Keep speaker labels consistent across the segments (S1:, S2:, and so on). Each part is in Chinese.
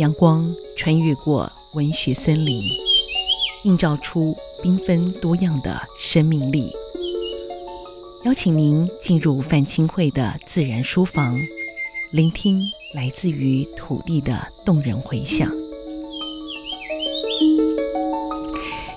S1: 阳光穿越过文学森林，映照出缤纷多样的生命力。邀请您进入范钦慧的自然书房，聆听来自于土地的动人回响。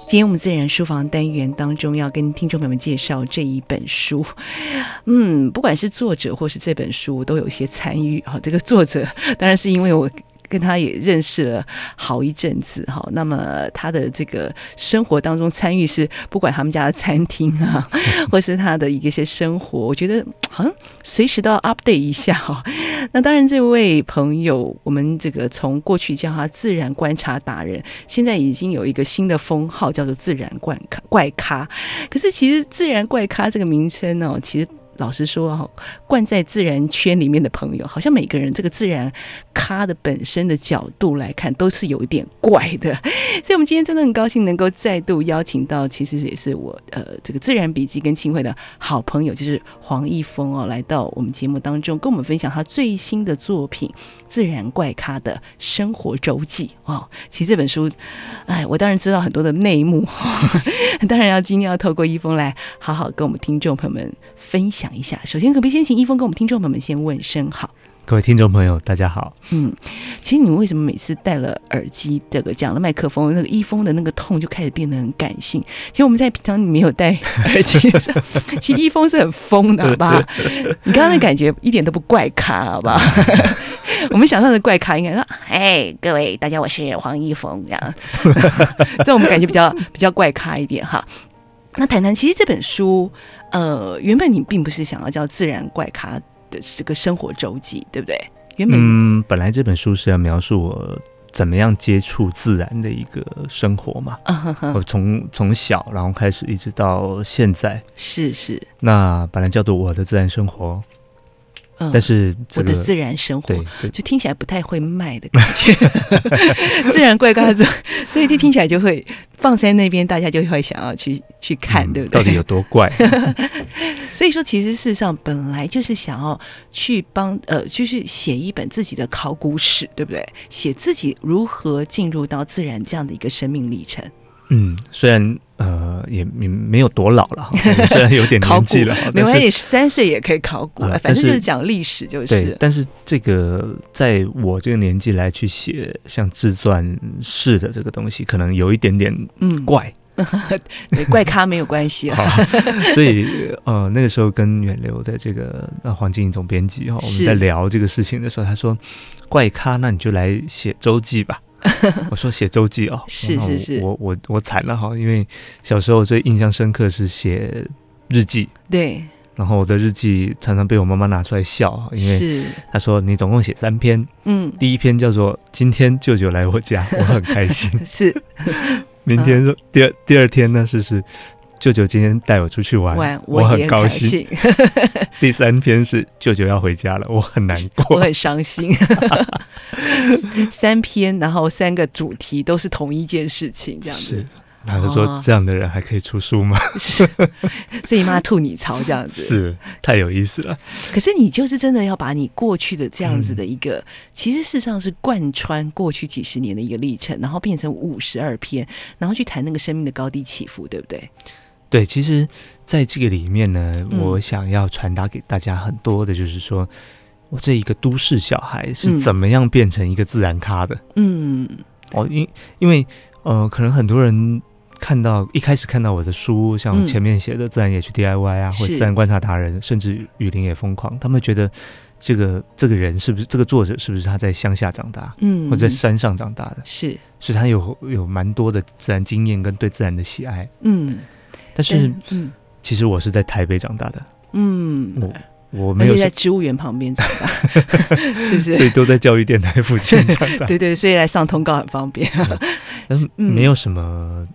S1: 今天我们自然书房单元当中要跟听众朋友们介绍这一本书，嗯，不管是作者或是这本书都有一些参与。好，这个作者当然是因为我跟他也认识了好一阵子哈。那么他的这个生活当中参与是不管他们家的餐厅啊，或是他的一些生活，我觉得好像随时都要 update 一下哈。那当然，这位朋友，我们这个从过去叫他自然观察达人，现在已经有一个新的封号，叫做自然怪咖怪咖。可是，其实“自然怪咖”这个名称呢，其实。老实说哈，惯在自然圈里面的朋友，好像每个人这个自然咖的本身的角度来看，都是有一点怪的。所以，我们今天真的很高兴能够再度邀请到，其实也是我呃这个自然笔记跟清慧的好朋友，就是黄一峰哦，来到我们节目当中，跟我们分享他最新的作品《自然怪咖的生活周记》哦。其实这本书，哎，我当然知道很多的内幕，当然要今天要透过一峰来好好跟我们听众朋友们分享。讲一下，首先可不可以先请一峰跟我们听众朋友们先问声好？
S2: 各位听众朋友，大家好。
S1: 嗯，其实你们为什么每次戴了耳机，这个讲了麦克风，那个一峰的那个痛就开始变得很感性？其实我们在平常你没有戴耳机的时候，其实一峰是很疯的，好吧？你刚刚的感觉一点都不怪咖，好吧？我们想象的怪咖应该说：“哎，各位大家，我是黄一峰。”这样，这我们感觉比较比较怪咖一点哈。那谈谈，其实这本书。呃，原本你并不是想要叫自然怪咖的这个生活周记，对不对？原本
S2: 嗯，本来这本书是要描述我怎么样接触自然的一个生活嘛。Uh huh. 我从从小然后开始一直到现在，
S1: 是是。
S2: 那本来叫做我的自然生活。但是、这个、
S1: 我的自然生活，就听起来不太会卖的感觉。自然怪咖，所以就听起来就会放在那边，大家就会想要去去看，对不对？
S2: 到底有多怪？
S1: 所以说，其实事实上本来就是想要去帮呃，就是写一本自己的考古史，对不对？写自己如何进入到自然这样的一个生命历程。
S2: 嗯，虽然呃也没没有多老了，虽然有点年纪了，
S1: 没关系，十三岁也可以考古了，反正就是讲历史就是。
S2: 对，但是这个在我这个年纪来去写像自传式的这个东西，可能有一点点嗯 怪，
S1: 怪咖没有关系啊。
S2: 所以呃那个时候跟远流的这个呃黄静怡总编辑哈，我们在聊这个事情的时候，他说怪咖，那你就来写周记吧。我说写周记哦，
S1: 是是是，
S2: 我我我惨了哈，因为小时候最印象深刻是写日记，
S1: 对，
S2: 然后我的日记常常被我妈妈拿出来笑，因为她说你总共写三篇，嗯，第一篇叫做今天舅舅来我家，我很开心，
S1: 是，
S2: 明天说第二第二天呢是是。舅舅今天带我出去玩，玩我，我很高兴。第三篇是舅舅要回家了，我很难过，
S1: 我很伤心。三篇，然后三个主题都是同一件事情，这样子。
S2: 是，他就说这样的人还可以出书吗？
S1: 是，所以妈吐你槽这样子，
S2: 是太有意思了。
S1: 可是你就是真的要把你过去的这样子的一个，嗯、其实事实上是贯穿过去几十年的一个历程，然后变成五十二篇，然后去谈那个生命的高低起伏，对不对？
S2: 对，其实在这个里面呢，嗯、我想要传达给大家很多的，就是说我这一个都市小孩是怎么样变成一个自然咖的。嗯，哦，因因为呃，可能很多人看到一开始看到我的书，像前面写的“自然也去 DIY” 啊，嗯、或者“自然观察达人”，甚至“雨林也疯狂”，他们觉得这个这个人是不是这个作者是不是他在乡下长大，嗯，或者在山上长大的？是，所以他有有蛮多的自然经验跟对自然的喜爱。嗯。但是，嗯，其实我是在台北长大的，嗯，我我没有
S1: 在植物园旁边长大，是不是？
S2: 所以都在教育电台附近长大，
S1: 对对，所以来上通告很方便。
S2: 但是没有什么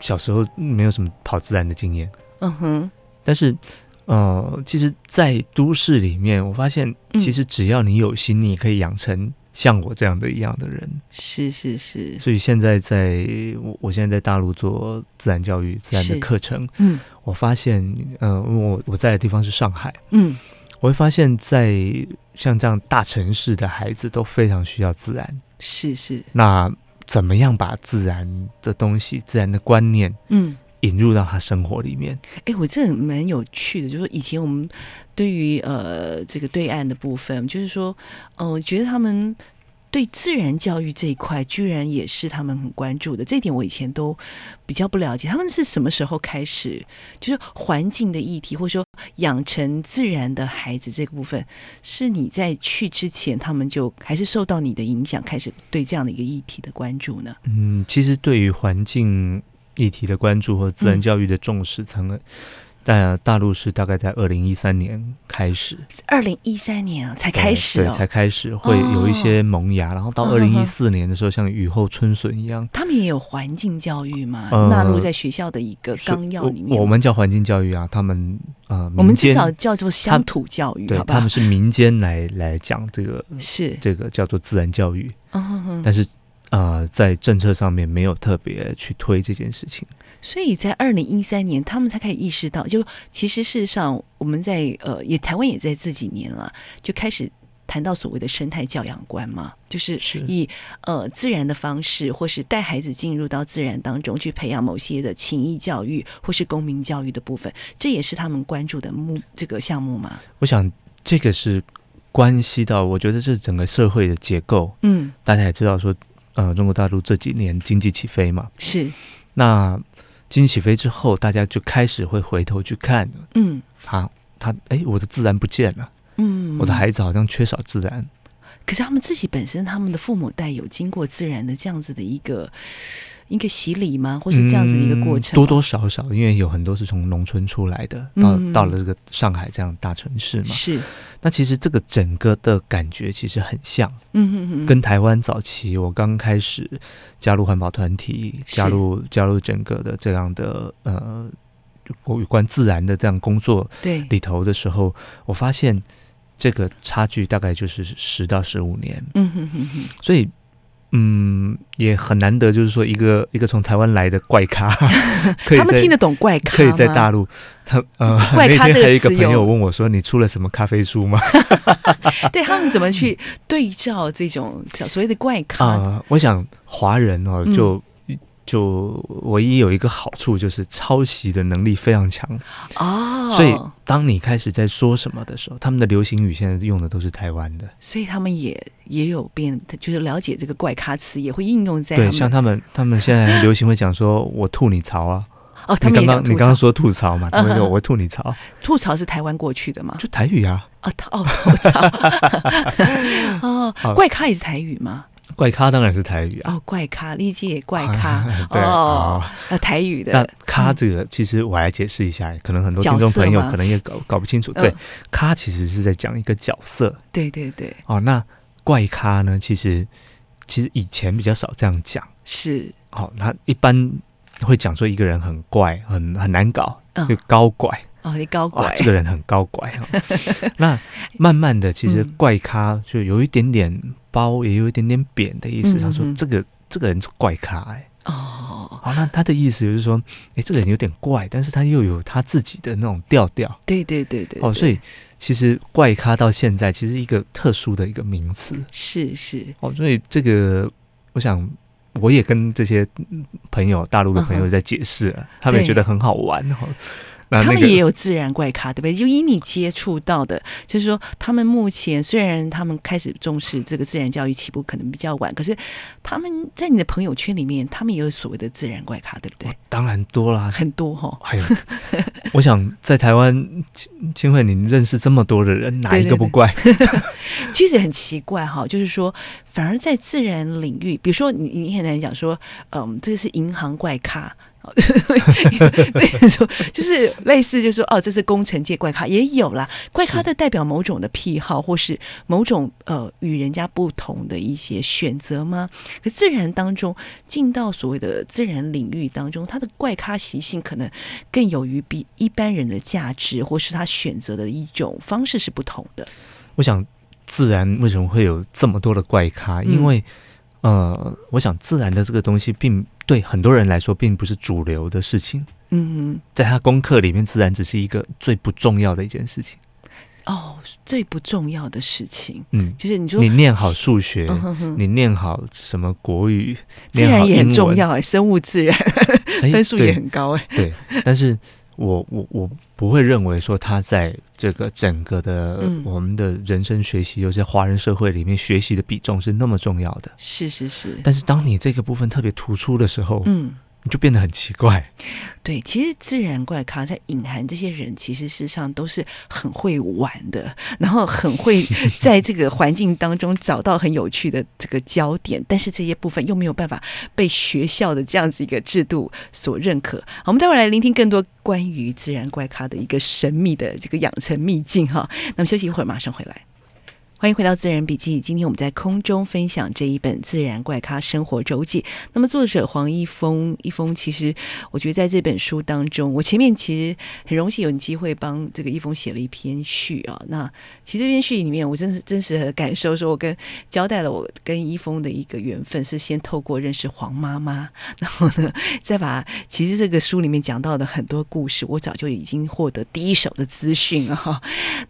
S2: 小时候没有什么跑自然的经验，嗯哼。但是，呃，其实，在都市里面，我发现，其实只要你有心，你也可以养成。像我这样的一样的人，
S1: 是是是，
S2: 所以现在在我我现在在大陆做自然教育、自然的课程，嗯，我发现，呃，我我在的地方是上海，嗯，我会发现在像这样大城市的孩子都非常需要自然，
S1: 是是。
S2: 那怎么样把自然的东西、自然的观念，嗯，引入到他生活里面？
S1: 哎、嗯，我这蛮有趣的，就是说以前我们对于呃这个对岸的部分，就是说，哦、呃，我觉得他们。对自然教育这一块，居然也是他们很关注的。这一点我以前都比较不了解。他们是什么时候开始，就是环境的议题，或者说养成自然的孩子这个部分，是你在去之前，他们就还是受到你的影响，开始对这样的一个议题的关注呢？
S2: 嗯，其实对于环境议题的关注和自然教育的重视，成了。但大陆是大概在二零一三年开始，
S1: 二零一三年啊才开始，哦，
S2: 对，才开始会有一些萌芽，哦、然后到二零一四年的时候，像雨后春笋一样。
S1: 他们也有环境教育嘛，纳入在学校的一个纲要里面。
S2: 我，我们叫环境教育啊，他们呃，
S1: 我们至少叫做乡土教育，对？
S2: 他们是民间来来讲这个，
S1: 是
S2: 这个叫做自然教育。嗯，但是呃，在政策上面没有特别去推这件事情。
S1: 所以在二零一三年，他们才开始意识到，就其实事实上，我们在呃，也台湾也在这几年了，就开始谈到所谓的生态教养观嘛，就是以呃自然的方式，或是带孩子进入到自然当中去培养某些的情谊教育，或是公民教育的部分，这也是他们关注的目这个项目嘛。
S2: 我想这个是关系到，我觉得这是整个社会的结构。嗯，大家也知道说，呃，中国大陆这几年经济起飞嘛，
S1: 是
S2: 那。经济起飞之后，大家就开始会回头去看，嗯，他他哎，我的自然不见了，嗯，我的孩子好像缺少自然。
S1: 可是他们自己本身，他们的父母带有经过自然的这样子的一个一个洗礼吗？或是这样子的一个过程？
S2: 嗯，多多少少，因为有很多是从农村出来的，到到了这个上海这样大城市嘛。
S1: 是。
S2: 那其实这个整个的感觉其实很像，嗯哼哼，跟台湾早期我刚开始加入环保团体，加入加入整个的这样的呃有关自然的这样工作对里头的时候，我发现。这个差距大概就是十到十五年，嗯哼哼哼，所以嗯也很难得，就是说一个一个从台湾来的怪咖，可以
S1: 他们听得懂怪咖，
S2: 可以在大陆，他呃 怪咖这个词有，还有一个朋友问我说：“你出了什么咖啡书吗？”
S1: 对他们怎么去对照这种所谓的怪咖？
S2: 呃，我想华人哦就。嗯就唯一有一个好处就是抄袭的能力非常强。哦，所以当你开始在说什么的时候，他们的流行语现在用的都是台湾的，
S1: 所以他们也也有变，就是了解这个怪咖词也会应用在
S2: 对，像他们他们现在流行会讲说我吐你槽啊，
S1: 哦，他们
S2: 你刚刚你刚刚说吐槽嘛，他们说我吐你槽，
S1: 吐槽是台湾过去的吗？
S2: 就台语啊，
S1: 哦，哦，吐槽，哦，怪咖也是台语吗？
S2: 怪咖当然是台语啊！
S1: 哦，怪咖，历届怪咖，对哦，台语的。
S2: 那咖这个，其实我来解释一下，可能很多听众朋友可能也搞搞不清楚。对，咖其实是在讲一个角色。
S1: 对对对。
S2: 哦，那怪咖呢？其实其实以前比较少这样讲。
S1: 是。
S2: 哦，他一般会讲说一个人很怪，很很难搞，就高怪。
S1: 哦，你高拐。
S2: 这个人很高拐。那慢慢的，其实怪咖就有一点点。包也有一点点扁的意思，他说这个这个人是怪咖哎哦，好，那他的意思就是说，哎，这个人有点怪，但是他又有他自己的那种调调，
S1: 对对对对，
S2: 哦，所以其实怪咖到现在其实一个特殊的一个名词，
S1: 是是。
S2: 哦，所以这个我想我也跟这些朋友大陆的朋友在解释，他们也觉得很好玩哈。
S1: 他们也有自然怪咖，对不对？就以你接触到的，就是说，他们目前虽然他们开始重视这个自然教育起步可能比较晚，可是他们在你的朋友圈里面，他们也有所谓的自然怪咖，对不对？
S2: 当然多啦，
S1: 很多哈、哦。还有，
S2: 我想在台湾，清慧，你认识这么多的人，哪一个不怪？
S1: 对对对其实很奇怪哈，就是说，反而在自然领域，比如说你你很难讲说，嗯，这个是银行怪咖。那说就是类似，就是说哦，这是工程界怪咖也有啦。怪咖的代表某种的癖好，或是某种呃与人家不同的一些选择吗？可自然当中进到所谓的自然领域当中，他的怪咖习性可能更有于比一般人的价值，或是他选择的一种方式是不同的。
S2: 我想，自然为什么会有这么多的怪咖？因为。呃，我想自然的这个东西，并对很多人来说，并不是主流的事情。嗯哼，在他功课里面，自然只是一个最不重要的一件事情。
S1: 哦，最不重要的事情，
S2: 嗯，
S1: 就是你说
S2: 你念好数学，
S1: 嗯、哼哼
S2: 你念好什么国语，
S1: 自然也很重要哎，生物自然 分数也很高哎，
S2: 对，但是我我我不会认为说他在这个整个的我们的人生学习，尤其是华人社会里面学习的比重是那么重要的，
S1: 是是是，
S2: 但是当你这个部分特别突出的时候，
S1: 嗯。
S2: 你就变得很奇怪，
S1: 对，其实自然怪咖在隐含这些人，其实事实上都是很会玩的，然后很会 在这个环境当中找到很有趣的这个焦点，但是这些部分又没有办法被学校的这样子一个制度所认可。好，我们待会儿来聆听更多关于自然怪咖的一个神秘的这个养成秘境哈。那么休息一会儿，马上回来。欢迎回到《自然笔记》。今天我们在空中分享这一本《自然怪咖生活周记》。那么作者黄一峰，一峰其实我觉得在这本书当中，我前面其实很荣幸有机会帮这个一峰写了一篇序啊。那其实这篇序里面，我真是真实的感受，说我跟交代了我跟一峰的一个缘分，是先透过认识黄妈妈，然后呢，再把其实这个书里面讲到的很多故事，我早就已经获得第一手的资讯了哈。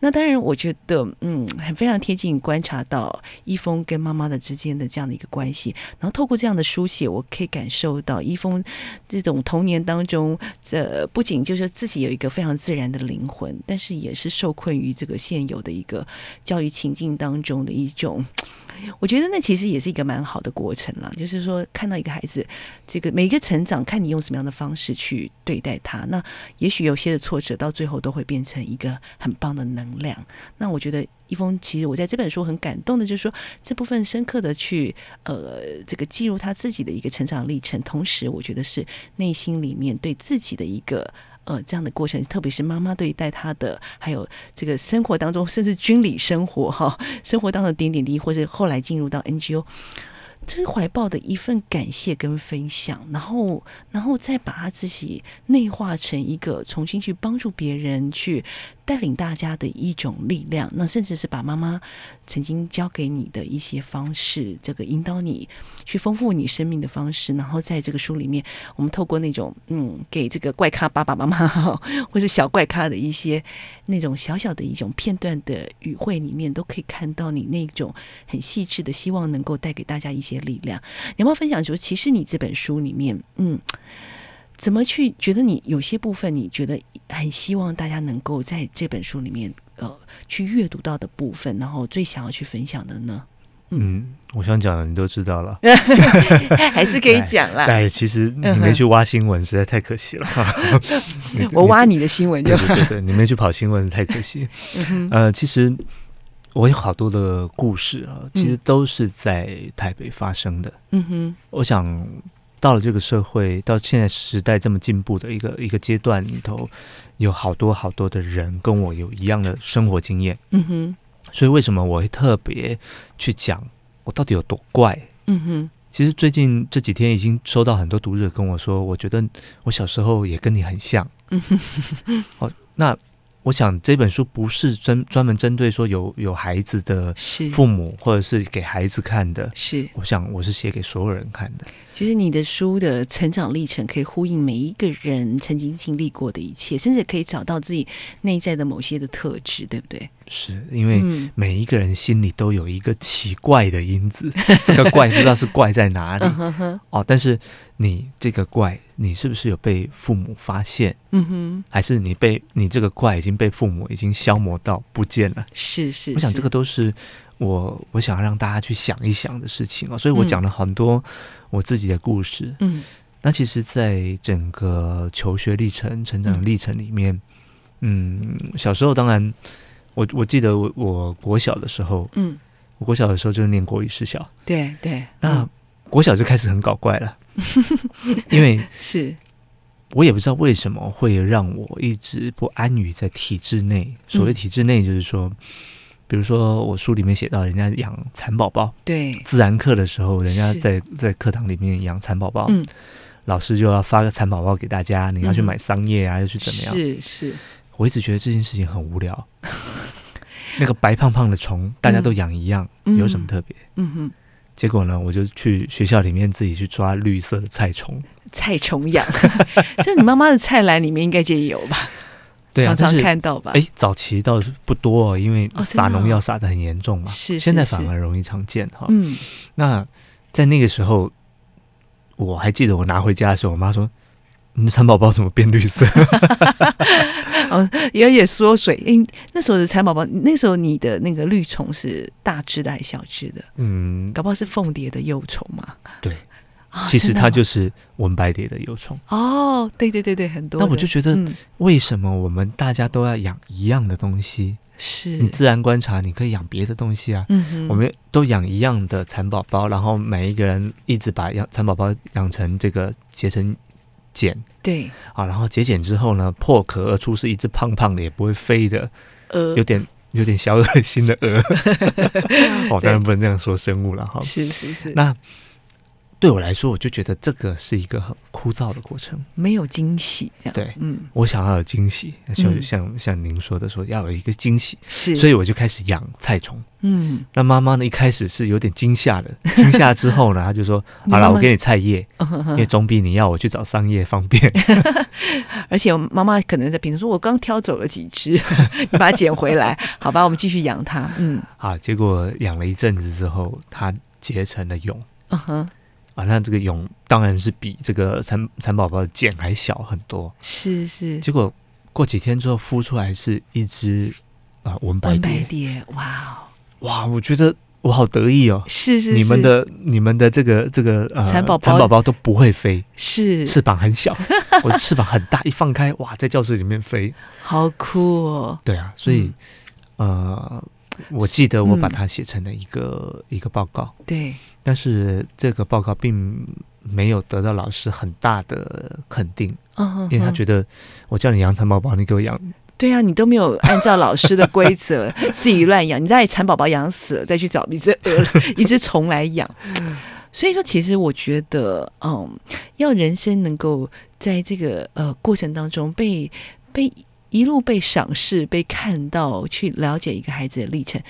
S1: 那当然，我觉得嗯，很非常贴近。观察到一峰跟妈妈的之间的这样的一个关系，然后透过这样的书写，我可以感受到一峰这种童年当中，这不仅就是自己有一个非常自然的灵魂，但是也是受困于这个现有的一个教育情境当中的一种。我觉得那其实也是一个蛮好的过程了，就是说看到一个孩子，这个每一个成长，看你用什么样的方式去对待他，那也许有些的挫折到最后都会变成一个很棒的能量。那我觉得一峰其实我在这本书很感动的，就是说这部分深刻的去呃这个记录他自己的一个成长历程，同时我觉得是内心里面对自己的一个。呃，这样的过程，特别是妈妈对待他的，还有这个生活当中，甚至军旅生活哈，生活当中的点点滴滴，或者后来进入到 NGO，这是怀抱的一份感谢跟分享，然后，然后再把他自己内化成一个重新去帮助别人去。带领大家的一种力量，那甚至是把妈妈曾经教给你的一些方式，这个引导你去丰富你生命的方式，然后在这个书里面，我们透过那种嗯，给这个怪咖爸爸妈妈或是小怪咖的一些那种小小的一种片段的语汇里面，都可以看到你那种很细致的希望，能够带给大家一些力量。你要不要分享说，其实你这本书里面，嗯。怎么去觉得你有些部分你觉得很希望大家能够在这本书里面呃去阅读到的部分，然后最想要去分享的呢？
S2: 嗯，嗯我想讲的你都知道了，
S1: 还是可以讲啦。
S2: 哎，其实你没去挖新闻，实在太可惜了。
S1: 我挖你的新闻就
S2: 对对对，你没去跑新闻太可惜。呃，其实我有好多的故事啊，其实都是在台北发生的。嗯哼，我想。到了这个社会，到现在时代这么进步的一个一个阶段里头，有好多好多的人跟我有一样的生活经验。嗯哼，所以为什么我会特别去讲我到底有多怪？嗯哼，其实最近这几天已经收到很多读者跟我说，我觉得我小时候也跟你很像。嗯哼，哦，那。我想这本书不是针专门针对说有有孩子的父母，或者是给孩子看的。是，我想我是写给所有人看的。
S1: 其实你的书的成长历程可以呼应每一个人曾经经历过的一切，甚至可以找到自己内在的某些的特质，对不对？
S2: 是因为每一个人心里都有一个奇怪的因子，嗯、这个怪不知道是怪在哪里、嗯、哦，但是。你这个怪，你是不是有被父母发现？嗯哼，还是你被你这个怪已经被父母已经消磨到不见了？
S1: 是是，是，
S2: 我想这个都是我我想要让大家去想一想的事情啊。所以我讲了很多我自己的故事。嗯，那其实，在整个求学历程、成长历程里面，嗯，嗯，小时候当然，我我记得我我国小的时候，嗯，我国小的时候就是念国语实小，
S1: 对对，
S2: 那国小就开始很搞怪了。因为是，我也不知道为什么会让我一直不安于在体制内。所谓体制内，就是说，比如说我书里面写到，人家养蚕宝宝，对，自然课的时候，人家在在课堂里面养蚕宝宝，嗯，老师就要发个蚕宝宝给大家，你要去买桑叶啊，要去怎么样？是是，我一直觉得这件事情很无聊。那个白胖胖的虫，大家都养一样，有什么特别？嗯哼。结果呢，我就去学校里面自己去抓绿色的菜虫。
S1: 菜虫养，这你妈妈的菜篮里面应该也有吧？
S2: 对啊，
S1: 常常看到吧？
S2: 哎，早期倒是不多哦，因为撒农药撒的很严重嘛。
S1: 是，
S2: 现在反而容易常见哈。
S1: 嗯，
S2: 那在那个时候，我还记得我拿回家的时候，我妈说：“你的蚕宝宝怎么变绿色？”
S1: 哦，有点缩水。哎，那时候的蚕宝宝，那时候你的那个绿虫是大只的还是小只的？
S2: 嗯，
S1: 搞不好是凤蝶的幼虫嘛。
S2: 对。其实它就是文白蝶的幼虫
S1: 哦，对对对对，很多。
S2: 那我就觉得，为什么我们大家都要养一样的东西？
S1: 是
S2: 你自然观察，你可以养别的东西啊。
S1: 嗯哼，
S2: 我们都养一样的蚕宝宝，然后每一个人一直把养蚕宝宝养成这个结成茧。
S1: 对
S2: 啊，然后结茧之后呢，破壳而出是一只胖胖的也不会飞的，呃，有点有点小恶心的鹅。哦，当然不能这样说生物了哈。
S1: 是是是，
S2: 那。对我来说，我就觉得这个是一个很枯燥的过程，
S1: 没有惊喜。这样
S2: 对，
S1: 嗯，
S2: 我想要有惊喜，就像、嗯、像您说的，说要有一个惊喜，
S1: 是，
S2: 所以我就开始养菜虫。
S1: 嗯，
S2: 那妈妈呢，一开始是有点惊吓的，惊吓之后呢，她就说：“ 好了，我给你菜叶，因为总比你要我去找桑叶方便。”
S1: 而且妈妈可能在评论说：“我刚挑走了几只，你把它捡回来，好吧？我们继续养它。”嗯，
S2: 好，结果养了一阵子之后，它结成了蛹。
S1: 嗯哼。
S2: 啊，那这个蛹当然是比这个蚕蚕宝宝的茧还小很多。
S1: 是是。
S2: 结果过几天之后孵出来是一只啊纹白蝶。纹
S1: 白蝶，哇哦！
S2: 哇，我觉得我好得意哦。
S1: 是是是。
S2: 你们的你们的这个这个呃
S1: 蚕宝宝
S2: 蚕宝宝都不会飞，
S1: 是
S2: 翅膀很小，我的翅膀很大，一放开哇，在教室里面飞，
S1: 好酷哦。
S2: 对啊，所以、嗯、呃。我记得我把它写成了一个、嗯、一个报告，
S1: 对，
S2: 但是这个报告并没有得到老师很大的肯定，
S1: 嗯，
S2: 因为他觉得我叫你养蚕宝宝，你给我养，
S1: 对啊，你都没有按照老师的规则 自己乱养，你再蚕宝宝养死了再去找一只一只虫来养，所以说其实我觉得，嗯，要人生能够在这个呃过程当中被被。一路被赏识、被看到，去了解一个孩子的历程。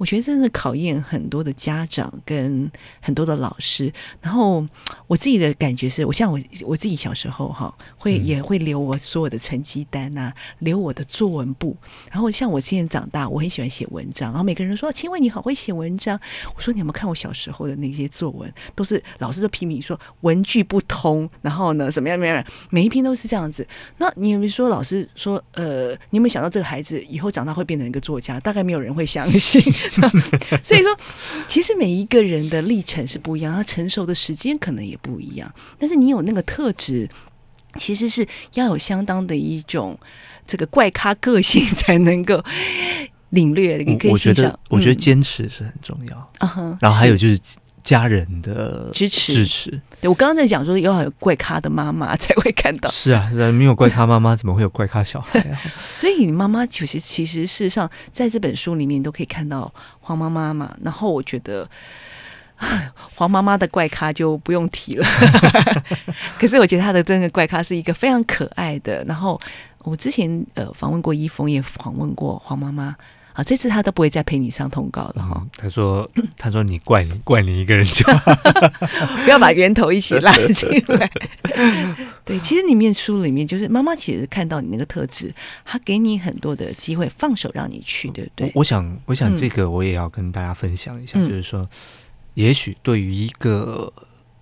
S1: 我觉得真的考验很多的家长跟很多的老师。然后我自己的感觉是，我像我我自己小时候哈，会也会留我所有的成绩单啊，留我的作文簿。然后像我现在长大，我很喜欢写文章。然后每个人说：“请问你好会写文章。”我说：“你有没有看我小时候的那些作文？都是老师都批评说文句不通，然后呢怎么样怎么样，每一篇都是这样子。那你有没有说老师说呃，你有没有想到这个孩子以后长大会变成一个作家？大概没有人会相信。” 所以说，其实每一个人的历程是不一样，他成熟的时间可能也不一样。但是你有那个特质，其实是要有相当的一种这个怪咖个性，才能够领略。你可以欣赏。
S2: 我觉得坚持是很重要。然后还有就是。家人的支持支持，
S1: 对，我刚刚在讲说，要有怪咖的妈妈 才会看到。
S2: 是啊，没有怪咖妈妈，怎么会有怪咖小孩啊？
S1: 所以你妈妈其实其实事实上，在这本书里面都可以看到黄妈妈嘛。然后我觉得，黄妈妈的怪咖就不用提了。可是我觉得她的真的怪咖是一个非常可爱的。然后我之前呃访问过一峰，也访问过黄妈妈。啊，这次他都不会再陪你上通告了哈、嗯。
S2: 他说：“他说你怪你怪你一个人就
S1: 不要把源头一起拉 进来。”对，其实里面书里面就是妈妈其实看到你那个特质，她给你很多的机会，放手让你去，对不对？
S2: 我想，我想这个我也要跟大家分享一下，嗯、就是说，也许对于一个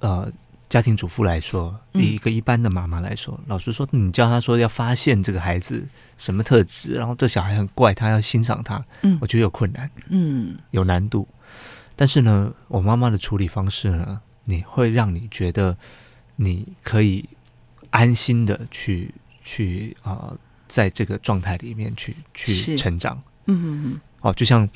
S2: 呃。家庭主妇来说，一个一般的妈妈来说，嗯、老实说，你教她说要发现这个孩子什么特质，然后这小孩很怪，她要欣赏他，嗯，我觉得有困难，
S1: 嗯，有
S2: 难度。但是呢，我妈妈的处理方式呢，你会让你觉得你可以安心的去去啊、呃，在这个状态里面去去成长，
S1: 嗯嗯嗯，
S2: 哦，就像。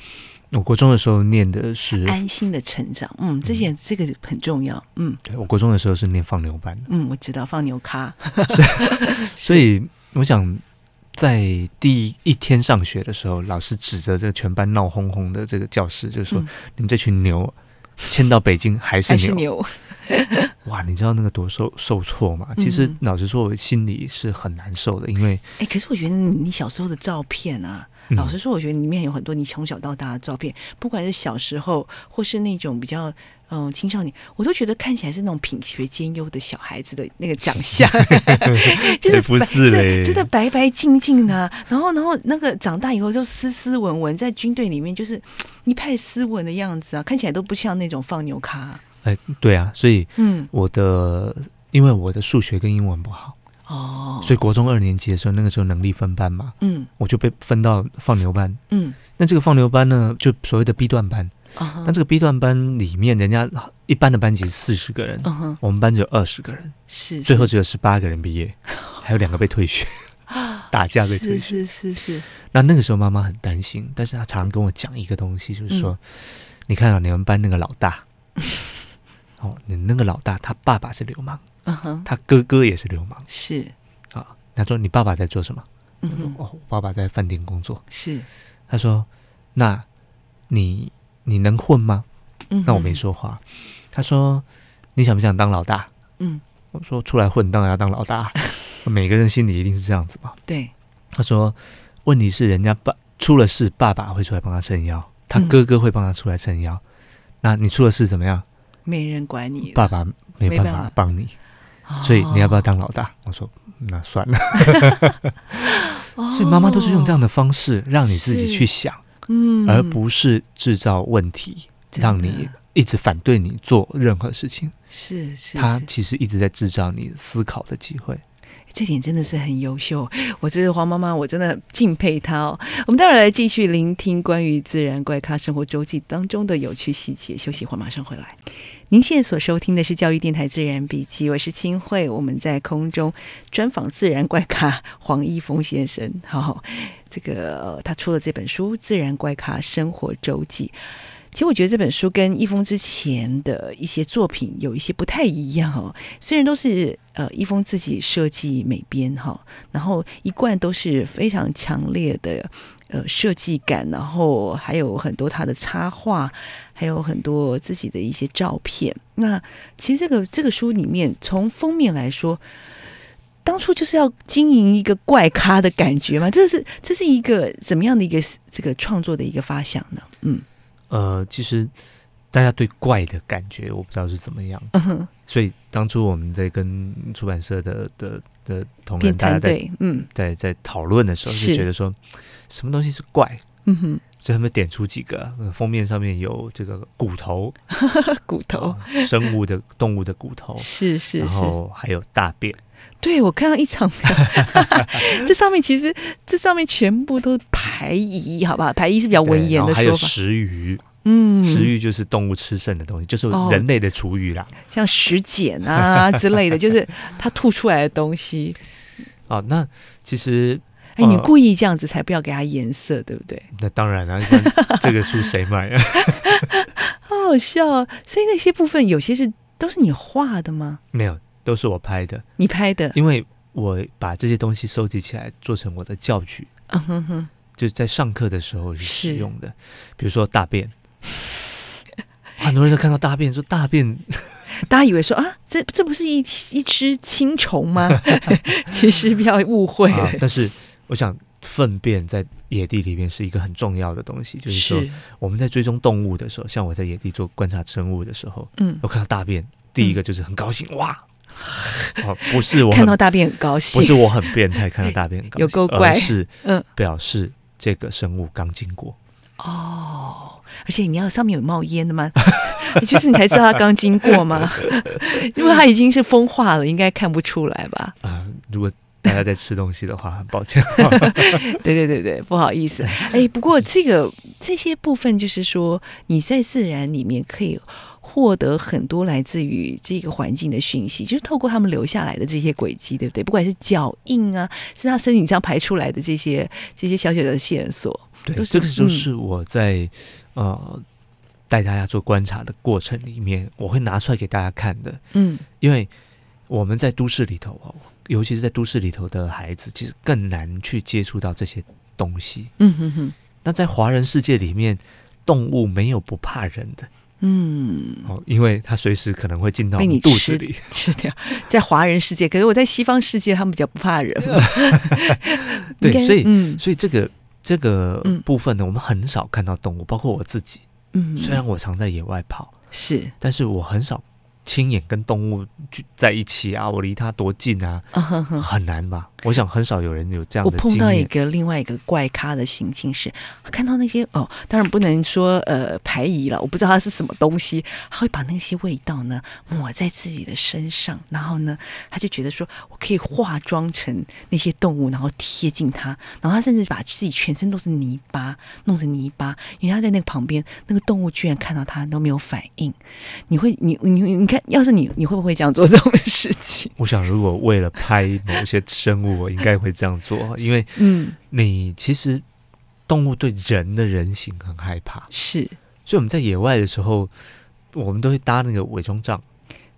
S2: 我国中的时候念的是
S1: 安心的成长，嗯，这些这个很重要，嗯，
S2: 对，我国中的时候是念放牛班，
S1: 嗯，我知道放牛咖，
S2: 所以我想在第一天上学的时候，老师指着这个全班闹哄哄的这个教室，就说：“嗯、你们这群牛，迁到北京还是牛。”哇，你知道那个多受受挫吗？其实老实说，我心里是很难受的，因为
S1: 哎，可是我觉得你小时候的照片啊，老实说，我觉得里面有很多你从小到大的照片，不管是小时候或是那种比较。嗯，青少年我都觉得看起来是那种品学兼优的小孩子的那个长相，
S2: 就是不是嘞，
S1: 真的白白净净的。然后，然后那个长大以后就斯斯文文，在军队里面就是一派斯文的样子啊，看起来都不像那种放牛咖。
S2: 哎，对啊，所以嗯，我的因为我的数学跟英文不好哦，所以国中二年级的时候，那个时候能力分班嘛，嗯，我就被分到放牛班，嗯，那这个放牛班呢，就所谓的 B 段班。Uh huh. 那这个 B 段班里面，人家一般的班级是四十个人，uh. 我们班只有二十个人，是，是。最后只有十八个人毕业，还有两个被退学，打架被退学，是是是是。那那个时候妈妈很担心，但是她常常跟我讲一个东西，就是说，嗯、你看到、啊、你们班那个老大，哦，你那个老大他爸爸是流氓，嗯哼、uh，huh. 他哥哥也是流氓，是啊。他说你爸爸在做什么？嗯哼，哦，我爸爸在饭店工作，是。他说，那你。你能混吗？嗯，那我没说话。他说：“你想不想当老大？”嗯，我说：“出来混，当然要当老大。每个人心里一定是这样子嘛。”对。他说：“问题是，人家爸出了事，爸爸会出来帮他撑腰，他哥哥会帮他出来撑腰。嗯、那你出了事怎么样？没人管你，爸爸没办法帮你，所以你要不要当老大？”我说：“那算了。” 所以妈妈都是用这样的方式让你自己去想。嗯，而不是制造问题，让你一直反对你做任何事情。是是，是，他其实一直在制造你思考的机会。这点真的是很优秀，我这个黄妈妈，我真的敬佩她哦。我们待会儿来继续聆听关于自然怪咖生活周记当中的有趣细节。休息会，马上回来。您现在所收听的是教育电台《自然笔记》，我是清慧。我们在空中专访自然怪咖黄一峰先生。好，这个他出了这本书《自然怪咖生活周记》。其实我觉得这本书跟一峰之前的一些作品有一些不太一样哦。虽然都是呃一峰自己设计美编哈，然后一贯都是非常强烈的呃设计感，然后还有很多他的插画，还有很多自己的一些照片。那其实这个这个书里面，从封面来说，当初就是要经营一个怪咖的感觉嘛？这是这是一个怎么样的一个这个创作的一个发想呢？嗯。呃，其实大家对怪的感觉，我不知道是怎么样，嗯、所以当初我们在跟出版社的的的同仁大家在嗯。在在讨论的时候，就觉得说什么东西是怪，嗯哼，所以他们点出几个封面上面有这个骨头，骨头。生物的动物的骨头，是是，是。然后还有大便。对，我看到一场，这上面其实这上面全部都是排遗，好不好？排遗是比较文言的说法。还有食鱼，嗯，食鱼就是动物吃剩的东西，就是人类的厨余啦，哦、像食茧啊之类的，就是它吐出来的东西。哦，那其实，哎，你故意这样子才不要给它颜色，对不对？那当然了、啊，这个书谁买啊？好好笑啊！所以那些部分有些是都是你画的吗？没有。都是我拍的，你拍的，因为我把这些东西收集起来，做成我的教具，嗯哼哼，就在上课的时候是使用的。比如说大便，很多人都看到大便说大便，大家以为说啊，这这不是一一只青虫吗？其实不要误会、啊。但是我想，粪便在野地里面是一个很重要的东西，就是说我们在追踪动物的时候，像我在野地做观察生物的时候，嗯，我看到大便，第一个就是很高兴，嗯、哇。哦，不是我看到大便很高兴，不是我很变态，看到大便很高兴，有够怪，是嗯，表示这个生物刚经过哦，而且你要上面有冒烟的吗？就是你才知道它刚经过吗？因为它已经是风化了，应该看不出来吧？啊、呃，如果大家在吃东西的话，很抱歉。对对对对，不好意思。哎，不过这个这些部分，就是说你在自然里面可以。获得很多来自于这个环境的讯息，就是透过他们留下来的这些轨迹，对不对？不管是脚印啊，是他身体上排出来的这些这些小小的线索，对，这个就是我在、嗯、呃带大家做观察的过程里面，我会拿出来给大家看的。嗯，因为我们在都市里头哦，尤其是在都市里头的孩子，其实更难去接触到这些东西。嗯哼哼。那在华人世界里面，动物没有不怕人的。
S1: 嗯，
S2: 哦，因为它随时可能会进到你肚子里
S1: 吃掉。在华人世界，可是我在西方世界，他们比较不怕人。
S2: 对，所以，嗯、所以这个这个部分呢，我们很少看到动物，包括我自己。嗯，虽然我常在野外跑，
S1: 是，
S2: 但是我很少。亲眼跟动物聚在一起啊，我离它多近啊，uh huh. 很难吧？我想很少有人有这样的。
S1: 我碰到一个另外一个怪咖的行径是，看到那些哦，当然不能说呃排遗了，我不知道它是什么东西，他会把那些味道呢抹在自己的身上，然后呢，他就觉得说我可以化妆成那些动物，然后贴近它，然后他甚至把自己全身都是泥巴弄成泥巴，因为他在那个旁边，那个动物居然看到他都没有反应。你会，你你你看，要是你，你会不会这样做这种事情？
S2: 我想，如果为了拍某些生物。我应该会这样做，因为嗯，你其实动物对人的人形很害怕，
S1: 是，
S2: 所以我们在野外的时候，我们都会搭那个伪装帐。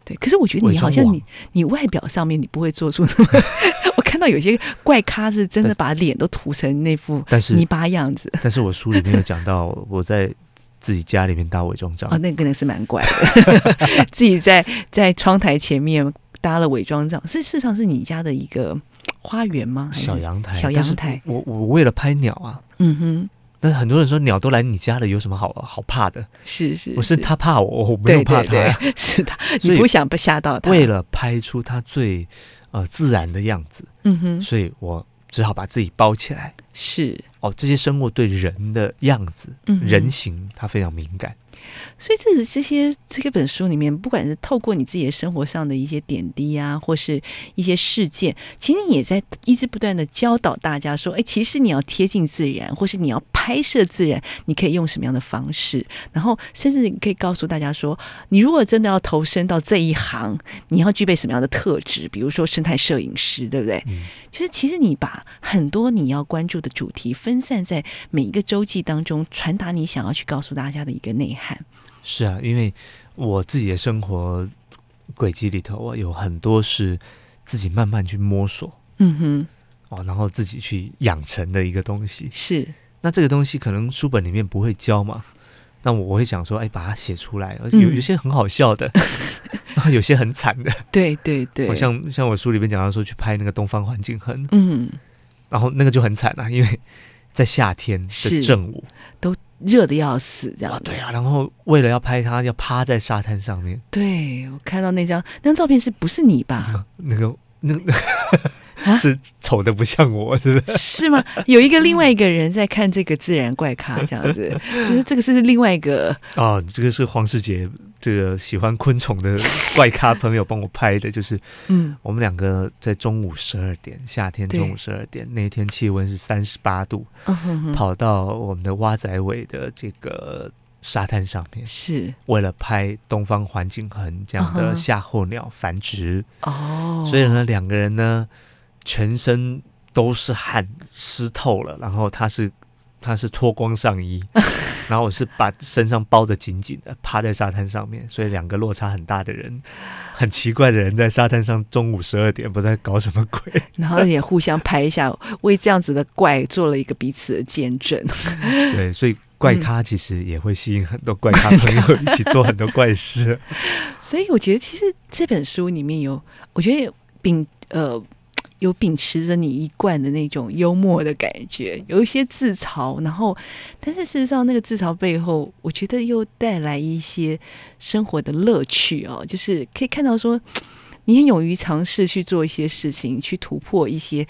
S1: 对，可是我觉得你好像你你外表上面你不会做出那么，我看到有些怪咖是真的把脸都涂成那副泥巴样子。
S2: 但是我书里面有讲到，我在自己家里面搭伪装帐，
S1: 哦，那个人是蛮怪的，自己在在窗台前面搭了伪装帐，是事实上是你家的一个。花园吗？
S2: 小阳台，
S1: 小阳台。
S2: 我我为了拍鸟啊，嗯哼。但是很多人说鸟都来你家了，有什么好好怕的？
S1: 是是，
S2: 我是他怕我，我没有怕他。
S1: 对对对，是他，你不想不吓到他。
S2: 为了拍出他最呃自然的样子，嗯哼，所以我只好把自己包起来。
S1: 是
S2: 哦，这些生物对人的样子、嗯、人形，它非常敏感。
S1: 所以，这这些这个本书里面，不管是透过你自己的生活上的一些点滴啊，或是一些事件，其实你也在一直不断的教导大家说，哎，其实你要贴近自然，或是你要拍摄自然，你可以用什么样的方式？然后，甚至你可以告诉大家说，你如果真的要投身到这一行，你要具备什么样的特质？比如说生态摄影师，对不对？嗯。就是其实你把很多你要关注的主题分散在每一个周记当中，传达你想要去告诉大家的一个内涵。
S2: 是啊，因为我自己的生活轨迹里头啊，有很多是自己慢慢去摸索，嗯哼，哦，然后自己去养成的一个东西。
S1: 是，
S2: 那这个东西可能书本里面不会教嘛，那我我会想说，哎，把它写出来，而且有有些很好笑的，然后有些很惨的。
S1: 对对对，
S2: 像像我书里面讲到说去拍那个东方环境很，嗯，然后那个就很惨啊，因为在夏天的正午
S1: 都。热的要死，这样
S2: 啊？对啊，然后为了要拍他，要趴在沙滩上面。
S1: 对，我看到那张那张照片，是不是你吧？
S2: 那个那个。是丑的不像我，是不是？
S1: 是吗？有一个另外一个人在看这个自然怪咖，这样子，就是这个是另外一个
S2: 哦，这个是黄世杰，这个喜欢昆虫的怪咖朋友帮我拍的，就是嗯，我们两个在中午十二点，夏天中午十二点，对那天气温是三十八度，跑到我们的蛙仔尾的这个沙滩上面，是为了拍东方环境鴴这样的夏候鸟繁殖哦，所以呢，两个人呢。全身都是汗，湿透了。然后他是他是脱光上衣，然后我是把身上包得紧紧的，趴在沙滩上面。所以两个落差很大的人，很奇怪的人在沙滩上，中午十二点不知道搞什么鬼。
S1: 然后也互相拍一下，为这样子的怪做了一个彼此的见证。
S2: 对，所以怪咖其实也会吸引很多怪咖朋友一起做很多怪事。
S1: 所以我觉得，其实这本书里面有，我觉得并呃。有秉持着你一贯的那种幽默的感觉，有一些自嘲，然后，但是事实上，那个自嘲背后，我觉得又带来一些生活的乐趣哦。就是可以看到说，你很勇于尝试去做一些事情，去突破一些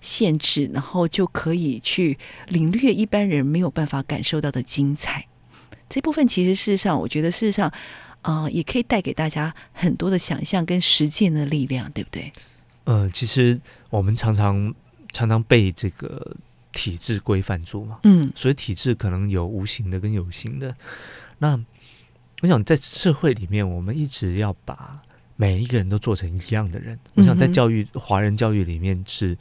S1: 限制，然后就可以去领略一般人没有办法感受到的精彩。这部分其实事实上，我觉得事实上，啊、也可以带给大家很多的想象跟实践的力量，对不对？
S2: 呃，其实我们常常常常被这个体制规范住嘛，嗯，所以体制可能有无形的跟有形的。那我想在社会里面，我们一直要把每一个人都做成一样的人。我想在教育华人教育里面是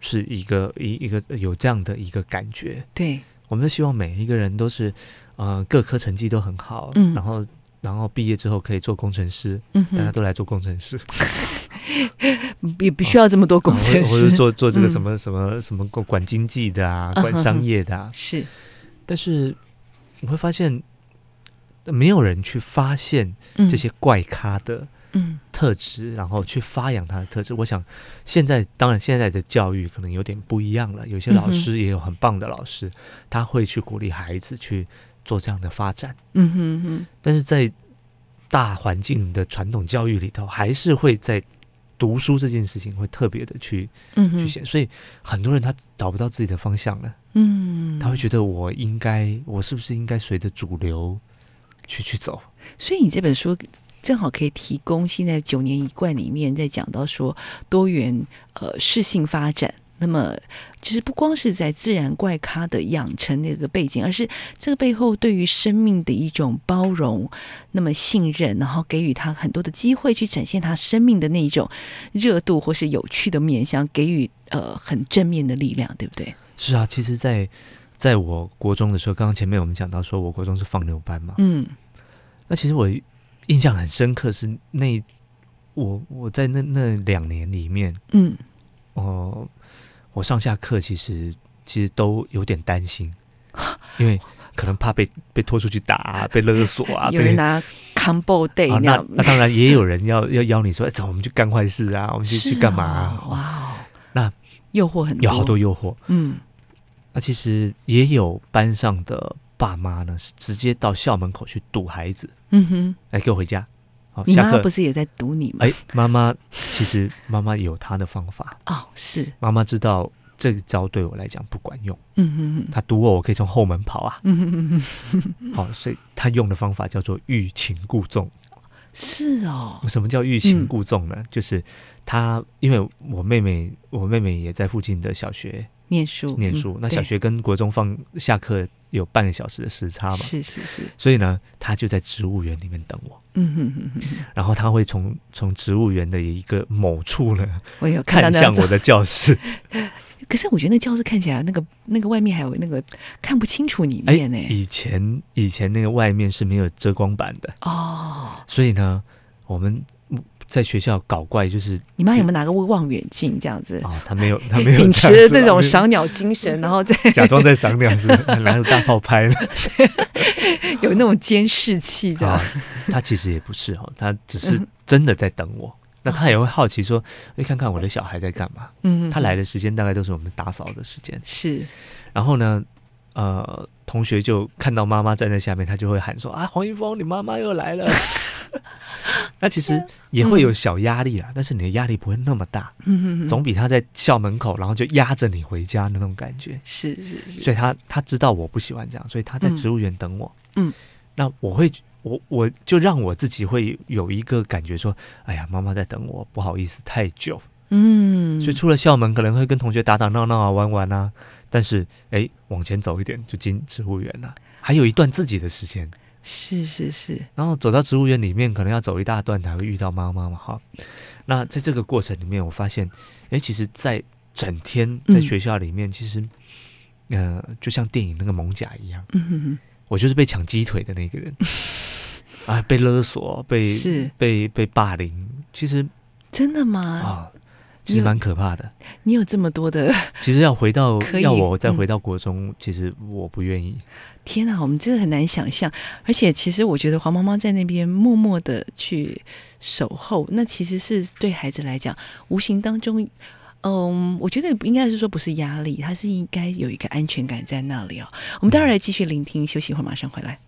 S2: 是一个一一个有这样的一个感觉。
S1: 对，
S2: 我们希望每一个人都是呃各科成绩都很好，嗯，然后然后毕业之后可以做工程师，嗯，大家都来做工程师。
S1: 也不需要这么多工程师，
S2: 或者做做这个什么什么什么管经济的啊，管商业的啊。
S1: 是，
S2: 但是你会发现，没有人去发现这些怪咖的特质，然后去发扬他的特质。我想现在当然现在的教育可能有点不一样了，有些老师也有很棒的老师，他会去鼓励孩子去做这样的发展。嗯哼哼。但是在大环境的传统教育里头，还是会在读书这件事情会特别的去嗯去写，所以很多人他找不到自己的方向了。嗯，他会觉得我应该，我是不是应该随着主流去去走？
S1: 所以你这本书正好可以提供现在九年一贯里面在讲到说多元呃适性发展。那么，其实不光是在自然怪咖的养成那个背景，而是这个背后对于生命的一种包容，那么信任，然后给予他很多的机会去展现他生命的那一种热度或是有趣的面向，给予呃很正面的力量，对不对？
S2: 是啊，其实在，在在我国中的时候，刚刚前面我们讲到说，我国中是放牛班嘛，嗯，那其实我印象很深刻是那我我在那那两年里面，嗯，哦、呃，我上下课其实其实都有点担心，因为可能怕被被拖出去打、啊，被勒索啊，
S1: 有人拿 combo day、啊、
S2: 那那当然也有人要 要邀你说，哎，走，我们去干坏事啊，我们去、哦、去干嘛、啊？哇，那
S1: 诱惑很多，
S2: 有好多诱惑，嗯。那、啊、其实也有班上的爸妈呢，是直接到校门口去堵孩子。嗯哼，来给我回家。好，
S1: 你妈妈不是也在堵你吗？
S2: 哎，妈妈，其实妈妈有她的方法。
S1: 哦，是。
S2: 妈妈知道这招对我来讲不管用。嗯哼哼。她堵我，我可以从后门跑啊。嗯哼哼哼。好，所以她用的方法叫做欲擒故纵。
S1: 是哦。
S2: 什么叫欲擒故纵呢？嗯、就是她，因为我妹妹，我妹妹也在附近的小学。
S1: 念书，
S2: 念书。那小学跟国中放下课有半个小时的时差嘛？
S1: 是是是。
S2: 所以呢，他就在植物园里面等我。嗯哼哼哼。然后他会从从植物园的一个某处呢，
S1: 我有看，
S2: 看向我的教室。
S1: 可是我觉得那教室看起来，那个那个外面还有那个看不清楚里面呢。
S2: 以前以前那个外面是没有遮光板的哦。所以呢，我们。在学校搞怪，就是
S1: 你妈有没有拿个望远镜这样子
S2: 啊？他没有，他没有
S1: 秉持那种赏鸟精神，然后在
S2: 假装在赏鸟，是 拿着大炮拍的，
S1: 有那种监视器的。
S2: 他其实也不是哦，他只是真的在等我。那他也会好奇说：“哎，看看我的小孩在干嘛？”嗯，他来的时间大概都是我们打扫的时间。
S1: 是，
S2: 然后呢，呃，同学就看到妈妈站在下面，他就会喊说：“啊，黄一峰，你妈妈又来了。” 那其实也会有小压力啦，嗯、但是你的压力不会那么大，总比他在校门口，然后就压着你回家的那种感觉。
S1: 是是是，
S2: 所以他他知道我不喜欢这样，所以他在植物园等我。嗯，那我会我我就让我自己会有一个感觉说，哎呀，妈妈在等我，不好意思太久。嗯，所以出了校门可能会跟同学打打闹闹啊，玩玩啊，但是哎，往前走一点就进植物园了，还有一段自己的时间。
S1: 是是是，
S2: 然后走到植物园里面，可能要走一大段才会遇到妈妈嘛。哈，那在这个过程里面，我发现，哎，其实，在整天在学校里面，嗯、其实，呃，就像电影那个艋舺一样，嗯哼哼，我就是被抢鸡腿的那个人，啊，被勒索，被是。被被霸凌，其实
S1: 真的吗？啊、
S2: 哦，其实蛮可怕的。
S1: 你有这么多的，
S2: 其实要回到要我再回到国中，嗯、其实我不愿意。
S1: 天哪，我们真的很难想象。而且，其实我觉得黄妈妈在那边默默的去守候，那其实是对孩子来讲，无形当中，嗯，我觉得应该是说不是压力，他是应该有一个安全感在那里哦。我们待会儿来继续聆听，休息一会儿，马上回来。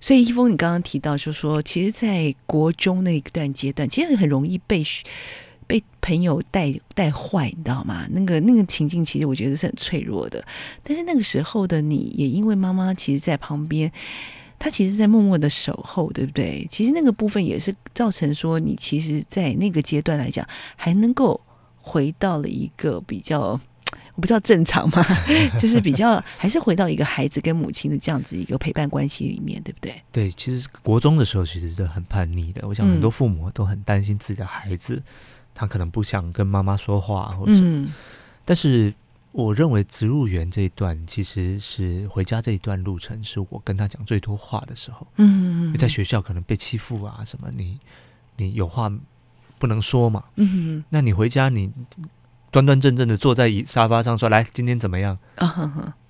S1: 所以，一峰，你刚刚提到，就是说，其实，在国中那一段阶段，其实很容易被。被朋友带带坏，你知道吗？那个那个情境，其实我觉得是很脆弱的。但是那个时候的你，也因为妈妈其实在旁边，她其实，在默默的守候，对不对？其实那个部分也是造成说，你其实，在那个阶段来讲，还能够回到了一个比较，我不知道正常吗？就是比较，还是回到一个孩子跟母亲的这样子一个陪伴关系里面，对不对？
S2: 对，其实国中的时候其实是很叛逆的。我想很多父母都很担心自己的孩子。嗯他可能不想跟妈妈说话，或者但是我认为植物园这一段其实是回家这一段路程，是我跟他讲最多话的时候。嗯，嗯嗯在学校可能被欺负啊什么，你你有话不能说嘛。嗯，那你回家你端端正正的坐在椅沙发上说，来，今天怎么样？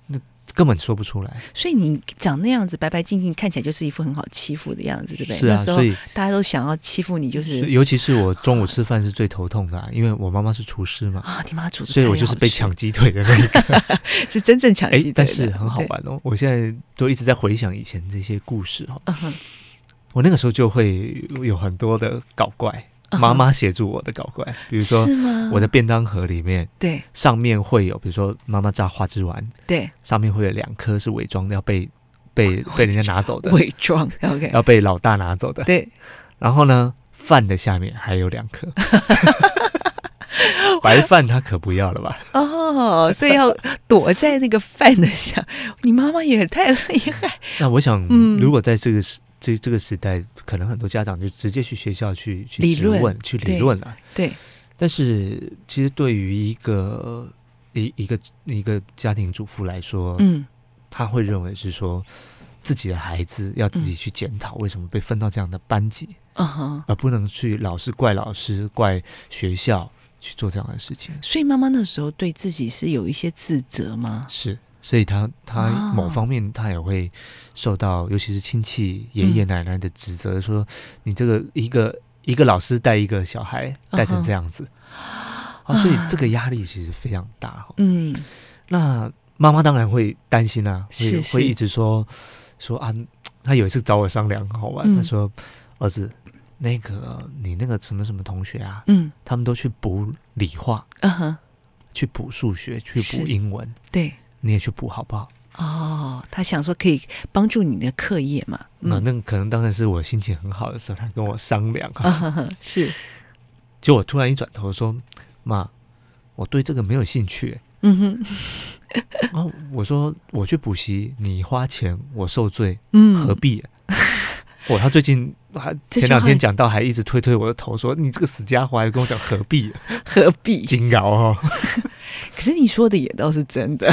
S2: 根本说不出来。
S1: 所以你长那样子白白净净，看起来就是一副很好欺负的样子，对不对？
S2: 是啊，所以
S1: 大家都想要欺负你，就是
S2: 尤其是我中午吃饭是最头痛的，啊，因为我妈妈是厨师嘛。
S1: 啊，你妈煮的，
S2: 所以我就是被抢鸡腿的那一个，
S1: 是真正抢 鸡腿。
S2: 但是很好玩哦，我现在都一直在回想以前这些故事哦。Uh. 我那个时候就会有很多的搞怪。妈妈协助我的搞怪，比如说我的便当盒里面，
S1: 对，
S2: 上面会有，比如说妈妈炸花枝丸，
S1: 对，
S2: 上面会有两颗是伪装要被被 被人家拿走的，
S1: 伪装，OK，
S2: 要被老大拿走的，
S1: 对。
S2: 然后呢，饭的下面还有两颗，白饭他可不要了吧？
S1: 哦，所以要躲在那个饭的下。你妈妈也太厉害。
S2: 那我想，如果在这个时。这这个时代，可能很多家长就直接去学校去去质问、理论去理论了。
S1: 对，
S2: 但是其实对于一个一一个一个家庭主妇来说，嗯，他会认为是说自己的孩子要自己去检讨为什么被分到这样的班级，嗯哼，而不能去老是怪老师、怪学校去做这样的事情。
S1: 所以妈妈那时候对自己是有一些自责吗？
S2: 是。所以他他某方面他也会受到，尤其是亲戚爷爷奶奶的指责，说你这个一个一个老师带一个小孩带成这样子，啊，所以这个压力其实非常大。嗯，那妈妈当然会担心啊，会会一直说说啊，他有一次找我商量，好吧，他说儿子，那个你那个什么什么同学啊，嗯，他们都去补理化，嗯哼，去补数学，去补英文，
S1: 对。
S2: 你也去补好不好？
S1: 哦，他想说可以帮助你的课业嘛？
S2: 那可能当然是我心情很好的时候，他跟我商量啊。
S1: 啊 是，
S2: 就我突然一转头说：“妈，我对这个没有兴趣。”嗯哼。然 后我说：“我去补习，你花钱，我受罪，嗯，何必？”我、哦、他最近还前两天讲到，还一直推推我的头，说：“你这个死家伙，还跟我讲何必？
S1: 何必？
S2: 惊扰哦！”
S1: 可是你说的也倒是真的，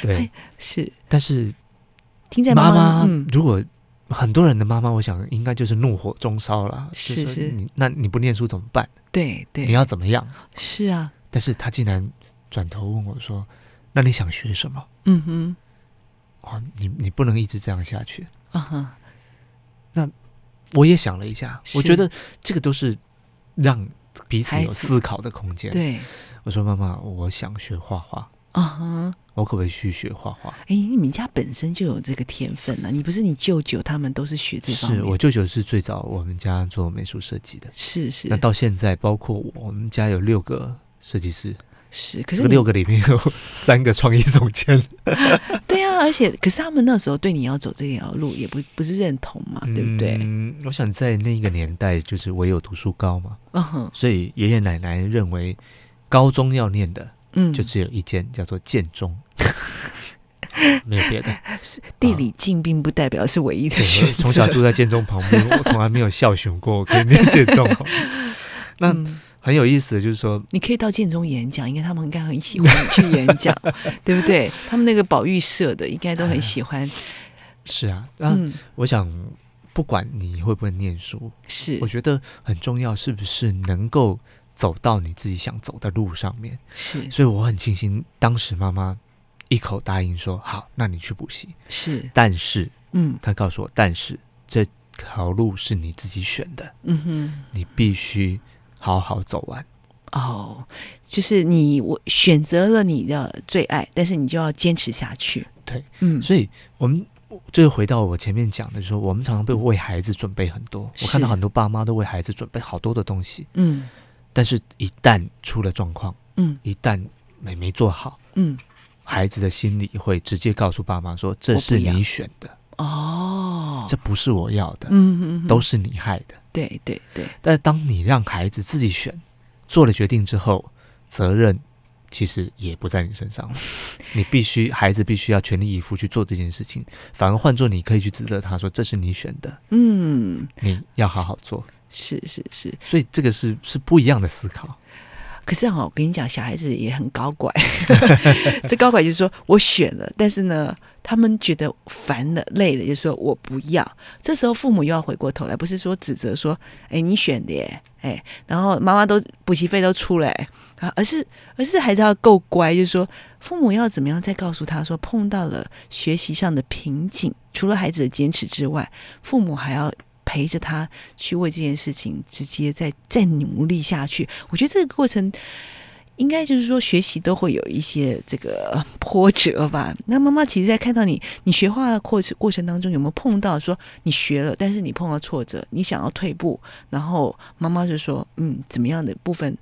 S2: 对，
S1: 是。
S2: 但是
S1: 听在妈妈，
S2: 嗯、如果很多人的妈妈，我想应该就是怒火中烧了。
S1: 是是，
S2: 你那你不念书怎么办？
S1: 对对，
S2: 你要怎么样？
S1: 是啊。
S2: 但是他竟然转头问我说：“那你想学什么？”嗯哼，哦，你你不能一直这样下去。啊哈、uh。那我也想了一下，我觉得这个都是让彼此有思考的空间。
S1: 对，
S2: 我说妈妈，我想学画画啊，uh huh. 我可不可以去学画画？
S1: 哎，你们家本身就有这个天分呢、啊。你不是你舅舅他们都是学这方面？
S2: 是我舅舅是最早我们家做美术设计的，
S1: 是是。
S2: 那到现在，包括我，我们家有六个设计师。
S1: 是，可是
S2: 六个里面有三个创意总监。
S1: 对啊，而且可是他们那时候对你要走这条路也不不是认同嘛，对不对？
S2: 嗯，我想在那个年代就是唯有读书高嘛，嗯哼，所以爷爷奶奶认为高中要念的，嗯，就只有一间叫做建中，没有别的。
S1: 地理近并不代表是唯一的选择。
S2: 从小住在建中旁边，我从来没有校选过，我可以念建中。那。很有意思的就是说，
S1: 你可以到建中演讲，应该他们应该很喜欢你去演讲，对不对？他们那个保育社的应该都很喜欢。
S2: 是啊，那、嗯、我想，不管你会不会念书，
S1: 是
S2: 我觉得很重要，是不是能够走到你自己想走的路上面？
S1: 是，
S2: 所以我很庆幸当时妈妈一口答应说好，那你去补习。
S1: 是，
S2: 但是，嗯，她告诉我，但是这条路是你自己选的，嗯哼，你必须。好好走完。
S1: 哦，就是你我选择了你的最爱，但是你就要坚持下去。
S2: 对，嗯，所以我们最后回到我前面讲的说，我们常常被为孩子准备很多。我看到很多爸妈都为孩子准备好多的东西，嗯，但是一旦出了状况，嗯，一旦没没做好，嗯，孩子的心里会直接告诉爸妈说：“这是你选的。哦，这不是我要的，嗯哼哼，都是你害的。”
S1: 对对对，
S2: 但是当你让孩子自己选，做了决定之后，责任其实也不在你身上了。你必须，孩子必须要全力以赴去做这件事情。反而换做你可以去指责他说：“这是你选的。”嗯，你要好好做。
S1: 是是是，
S2: 所以这个是是不一样的思考。
S1: 可是哈，我跟你讲，小孩子也很搞怪。这搞怪就是说我选了，但是呢，他们觉得烦了、累了，就说我不要。这时候父母又要回过头来，不是说指责说，哎，你选的耶，哎，然后妈妈都补习费都出来啊，而是而是孩子要够乖，就是说父母要怎么样再告诉他说，碰到了学习上的瓶颈，除了孩子的坚持之外，父母还要。陪着他去为这件事情直接再再努力下去，我觉得这个过程应该就是说学习都会有一些这个波折吧。那妈妈其实，在看到你你学画的过程过程当中，有没有碰到说你学了，但是你碰到挫折，你想要退步，然后妈妈就说嗯，怎么样的部分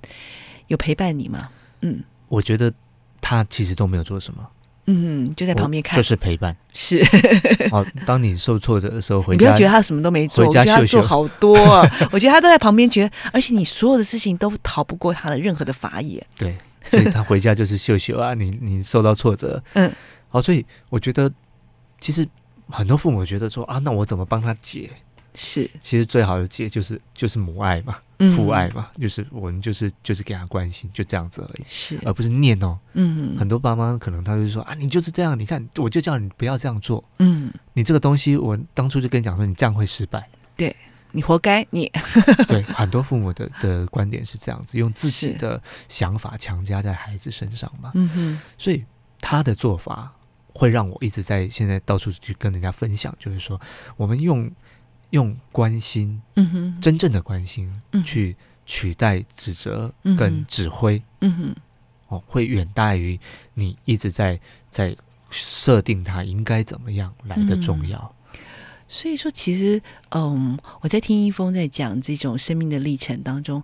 S1: 有陪伴你吗？嗯，
S2: 我觉得他其实都没有做什么。
S1: 嗯，就在旁边看，
S2: 就是陪伴。
S1: 是，
S2: 哦，当你受挫折的时候，回家
S1: 你不要觉得他什么都没做，
S2: 回家秀秀
S1: 我觉得他做好多啊。我觉得他都在旁边，觉得，而且你所有的事情都逃不过他的任何的法眼。
S2: 对，所以他回家就是秀秀啊，你你受到挫折，嗯，好，所以我觉得，其实很多父母觉得说啊，那我怎么帮他解？
S1: 是，
S2: 其实最好的解就是就是母爱嘛，父爱嘛，嗯、就是我们就是就是给他关心，就这样子而已，
S1: 是，
S2: 而不是念哦。
S1: 嗯，
S2: 很多爸妈可能他就说啊，你就是这样，你看我就叫你不要这样做。
S1: 嗯，你
S2: 这个东西我当初就跟你讲说，你这样会失败，
S1: 对你活该你。
S2: 对，很多父母的的观点是这样子，用自己的想法强加在孩子身上嘛。
S1: 嗯哼，
S2: 所以他的做法会让我一直在现在到处去跟人家分享，就是说我们用。用关心，
S1: 嗯哼，
S2: 真正的关心，嗯，去取代指责跟指挥，
S1: 嗯哼，
S2: 哦，会远大于你一直在在设定他应该怎么样来的重要。
S1: 嗯，所以说，其实，嗯，我在听一峰在讲这种生命的历程当中。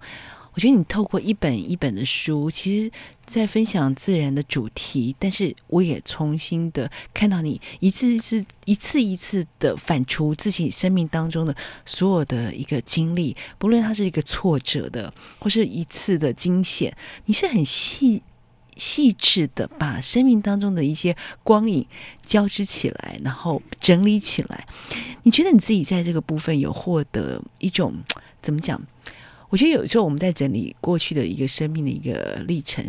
S1: 我觉得你透过一本一本的书，其实在分享自然的主题，但是我也重新的看到你一次一次、一次一次的反刍自己生命当中的所有的一个经历，不论它是一个挫折的，或是一次的惊险，你是很细细致的把生命当中的一些光影交织起来，然后整理起来。你觉得你自己在这个部分有获得一种怎么讲？我觉得有时候我们在整理过去的一个生命的一个历程，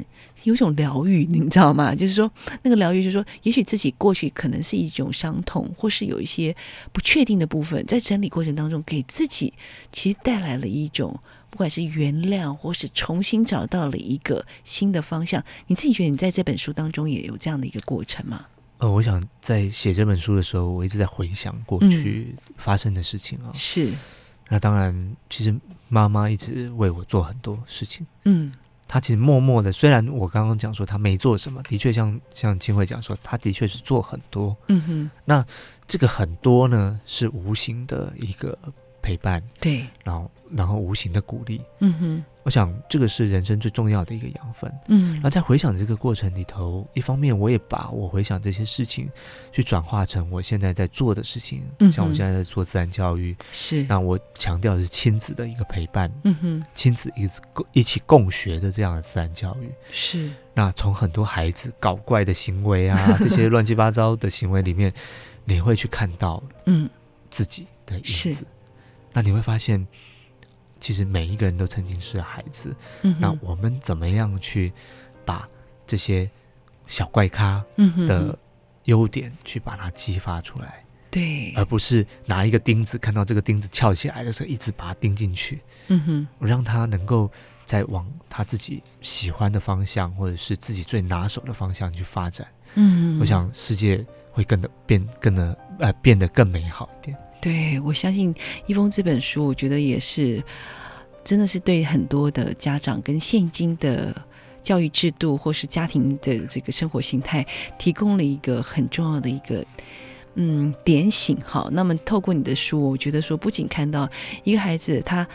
S1: 有一种疗愈，你知道吗？就是说，那个疗愈，就是说，也许自己过去可能是一种伤痛，或是有一些不确定的部分，在整理过程当中，给自己其实带来了一种，不管是原谅，或是重新找到了一个新的方向。你自己觉得你在这本书当中也有这样的一个过程吗？
S2: 呃，我想在写这本书的时候，我一直在回想过去发生的事情啊、哦，
S1: 是。
S2: 那当然，其实妈妈一直为我做很多事情。
S1: 嗯，
S2: 她其实默默的，虽然我刚刚讲说她没做什么，的确像像金慧讲说，她的确是做很多。
S1: 嗯哼，
S2: 那这个很多呢，是无形的一个陪伴。
S1: 对，
S2: 然后然后无形的鼓励。
S1: 嗯哼。
S2: 我想这个是人生最重要的一个养分。
S1: 嗯，
S2: 那在回想这个过程里头，一方面我也把我回想这些事情，去转化成我现在在做的事情。嗯，像我现在在做自然教育，
S1: 是
S2: 那我强调的是亲子的一个陪伴。
S1: 嗯哼，
S2: 亲子一共一起共学的这样的自然教育。
S1: 是
S2: 那从很多孩子搞怪的行为啊，这些乱七八糟的行为里面，你会去看到嗯自己的影子。
S1: 是
S2: 那你会发现。其实每一个人都曾经是孩子，
S1: 嗯、
S2: 那我们怎么样去把这些小怪咖的优点去把它激发出来？
S1: 对，
S2: 而不是拿一个钉子，看到这个钉子翘起来的时候，一直把它钉进去。
S1: 嗯哼，
S2: 我让他能够再往他自己喜欢的方向，或者是自己最拿手的方向去发展。
S1: 嗯哼，
S2: 我想世界会更的变，更的呃变得更美好一点。
S1: 对，我相信一封这本书，我觉得也是，真的是对很多的家长跟现今的教育制度或是家庭的这个生活形态，提供了一个很重要的一个嗯点醒。好，那么透过你的书，我觉得说，不仅看到一个孩子他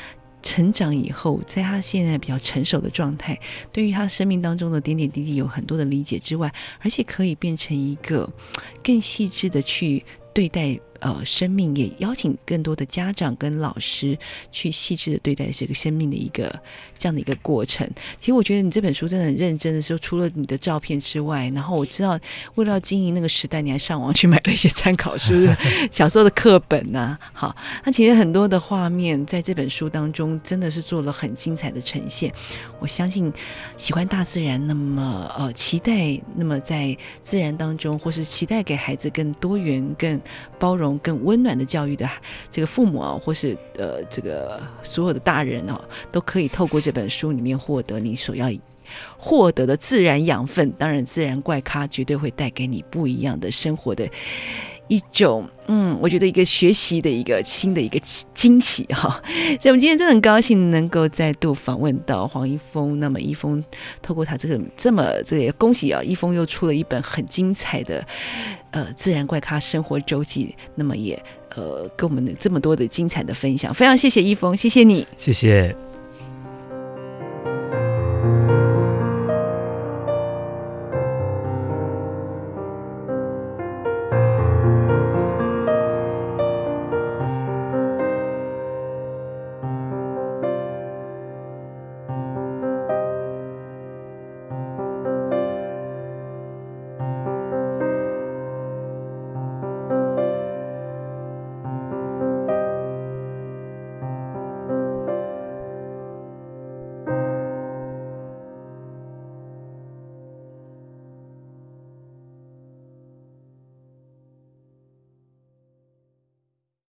S1: 成长以后，在他现在比较成熟的状态，对于他生命当中的点点滴滴有很多的理解之外，而且可以变成一个更细致的去对待。呃生命，也邀请更多的家长跟老师去细致的对待这个生命的一个这样的一个过程。其实我觉得你这本书真的很认真的时候，除了你的照片之外，然后我知道为了要经营那个时代，你还上网去买了一些参考书、小时候的课本呐、好，那其实很多的画面在这本书当中真的是做了很精彩的呈现。我相信喜欢大自然，那么呃期待，那么在自然当中，或是期待给孩子更多元、更包容、更温暖的教育的这个父母啊，或是呃这个所有的大人啊，都可以透过这本书里面获得你所要获得的自然养分。当然，自然怪咖绝对会带给你不一样的生活的。一种嗯，我觉得一个学习的一个新的一个惊喜哈，所以我们今天真的很高兴能够再度访问到黄一峰。那么一峰透过他这个这么这个恭喜啊，一峰又出了一本很精彩的呃自然怪咖生活周记。那么也呃跟我们这么多的精彩的分享，非常谢谢一峰，谢谢你，
S2: 谢谢。